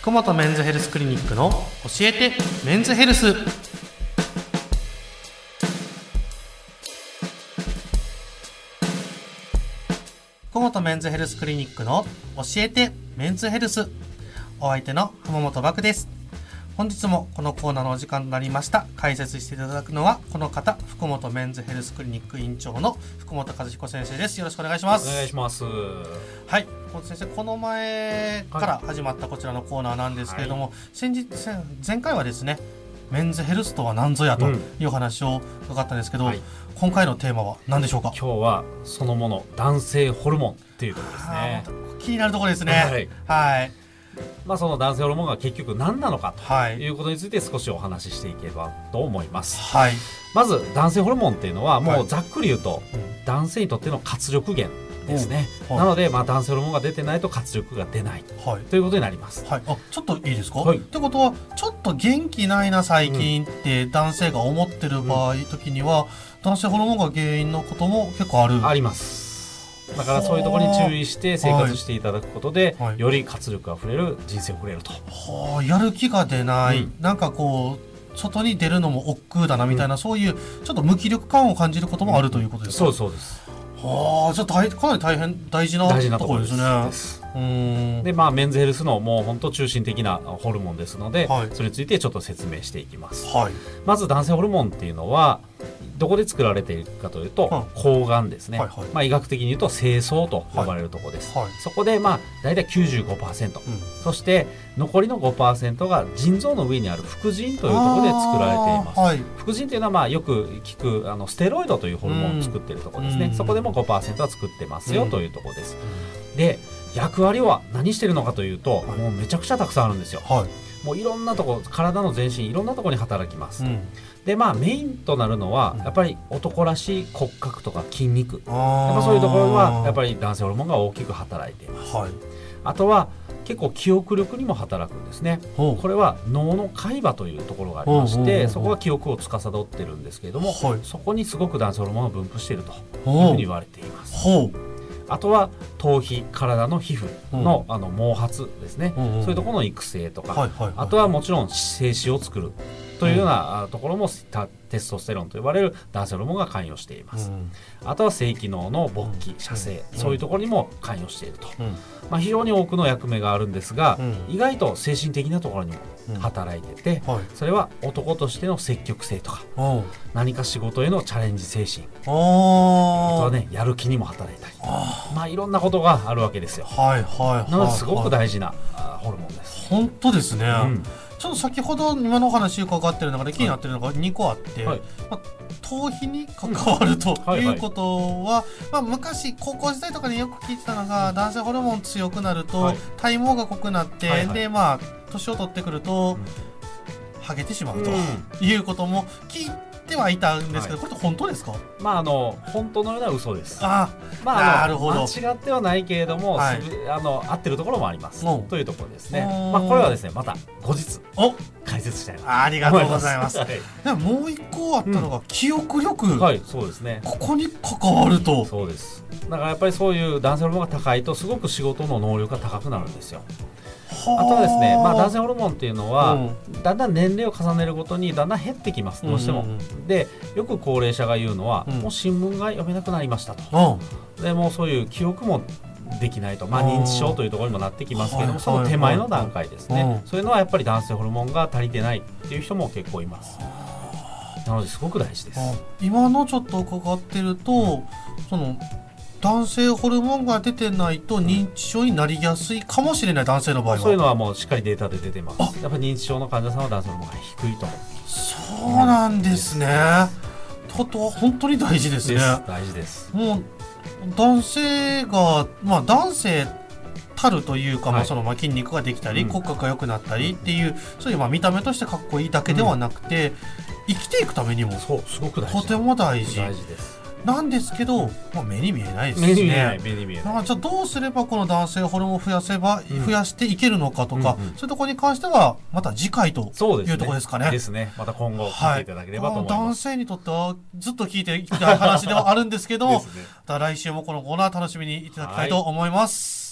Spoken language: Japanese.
福本メンズヘルスクリニックの教えてメンズヘルス。福本メンズヘルスクリニックの教えてメンズヘルス。お相手の浜本漠です。本日もこのコーナーのお時間となりました。解説していただくのはこの方福本メンズヘルスクリニック院長の福本和彦先生です。よろしくお願いします。お願いします。はい、本先生この前から始まったこちらのコーナーなんですけれども、先日先前回はですねメンズヘルスとは何ぞやとうん。いう話を伺ったんですけど、はい。今回のテーマは何でしょうか？今日はそのもの男性ホルモンっていうところですね。気になるところですね。はい。はいまあその男性ホルモンが結局何なのかはい。ということについて少しお話ししていければと思います。はい、まず男性ホルモンっていうのははい。もうざっくり言うと男性にとっての活力源ですね。うん。はい。なのでまあ男性ホルモンが出てないと活力が出ないはい。ということになります。はい、あちょっといいですか、はい。ってことはちょっと元気ないな最近って男性が思ってる場合、時には男性ホルモンが原因のことも結構ある。あります。だからそういうところに注意して生活していただくことで、はい。より活力あふれる人生を送れると。はあ、やる気が出ない、うん。なんかこう外に出るのも億劫だなみたいな、そういうちょっと無気力感を感じることもあるということですか、そうですそうです。はあじゃあ大かなり大変大事なところです。ねですうーん。でまあメンズヘルスのもう本当中心的なホルモンですので、はい。それについてちょっと説明していきます。はい。まず男性ホルモンっていうのはどこで作られているかというと、は睾丸ですね、はいはい。まあ、医学的に言うと精巣と呼ばれるところです、はい。そこでまあ大体95%、うん。そして残りの5%が腎臓の上にある副腎というところで作られています。はい。副腎というのはまあよく聞くあのステロイドというホルモンを作っているところですね、うん。そこでも5%は作ってますようんというところです、で役割は何してるのかというと、はい。もうめちゃくちゃたくさんあるんですよ。はいもういろんなとこ体の全身いろんなところに働きます、うん。でまあメインとなるのはうん。やっぱり男らしい骨格とか筋肉。あやっーぱそういうところはやっぱり男性ホルモンが大きく働いています。はい。あとは結構記憶力にも働くんですね。これは脳の海馬というところがありましてそこが記憶を司ってるんですけれども、はい。そこにすごく男性ホルモンが分布しているというふほううに言われていますあとは頭皮体の皮膚の,、あの毛髪ですね、そういうところの育成とか、あとはもちろん精子を作るというようなあところもたテストステロンと呼ばれる男性ホルモンが関与しています、うん。あとは性機能の勃起射精、うん。そういうところにも関与していると、うん。まあ、非常に多くの役目があるんですが、うん。意外と精神的なところにもうん働いてて、はい。それは男としての積極性とか何か仕事へのチャレンジ精神。あとはねやる気にも働いたりあまあいろんなことがあるわけですよ。ーはいはいはいなのですごくはい大事なあホルモンです、本当ですね、うんちょっと先ほど今のお話伺ってる中で気になってるのが2個あって、はい。まあ、頭皮に関わるとはいうことは、まあ、昔高校時代とかによく聞いてたのが、男性ホルモン強くなると、はい。体毛が濃くなって、はいはい。でまあ年を取ってくると、うん。ハゲてしまうと、うん。いうことも聞いてはいたんですけど、これって本当ですか？まああの本当のような嘘です。あまあ、なるほど。間違ってはないけれども、はい。あの合ってるところもあります。うん。というところですね。うん。まあこれはですねまた後日お！解説したいなとありがとうございます。はい、でももう一個あったのが、記憶力、はい、そうですね。ここに関わると。そうです。だからやっぱりそういう男性ホルモンが高いとすごく仕事の能力が高くなるんですよあとはですね、まあ、男性ホルモンっていうのは、だんだん年齢を重ねるごとにだんだん減ってきますどうしても、うん。うんでよく高齢者が言うのは、うん。もう新聞が読めなくなりましたと。うん。でもうそういう記憶もできないと、まあ、認知症というところにもなってきますけれども、はいその手前の段階ですね、うん。そういうのはやっぱり男性ホルモンが足りてないっていう人も結構います。なのですごく大事です。あ今のちょっと伺ってると、その男性ホルモンが出てないと認知症になりやすいかもしれない男性の場合は。そういうのはもうしっかりデータで出てます。やっぱり認知症の患者さんは男性ホルモンが低いと思う。そうなんですね。とことは本当に大事ですね。大事です。もう男性がまあ男性たるというか、まあはいそのまあ筋肉ができたり、うん。骨格が良くなったりっていうそういうまあ見た目としてかっこいいだけではなくて、生きていくためにもそうすごく大事。とても大事。大事ですなんですけど、まあ、目に見えないです目しに見えないね。目に見えない。まあ、じゃあどうすればこの男性ホルモンを増やせば、うん。増やしていけるのかとか、うんうん。そういうところに関してはまた次回というところですかね。ですね。また今後聞いていただければと思い男ます、性にとってはずっと聞いていきたい話ではあるんですけど ね。また来週もこのコーナー楽しみにいただきたいと思います。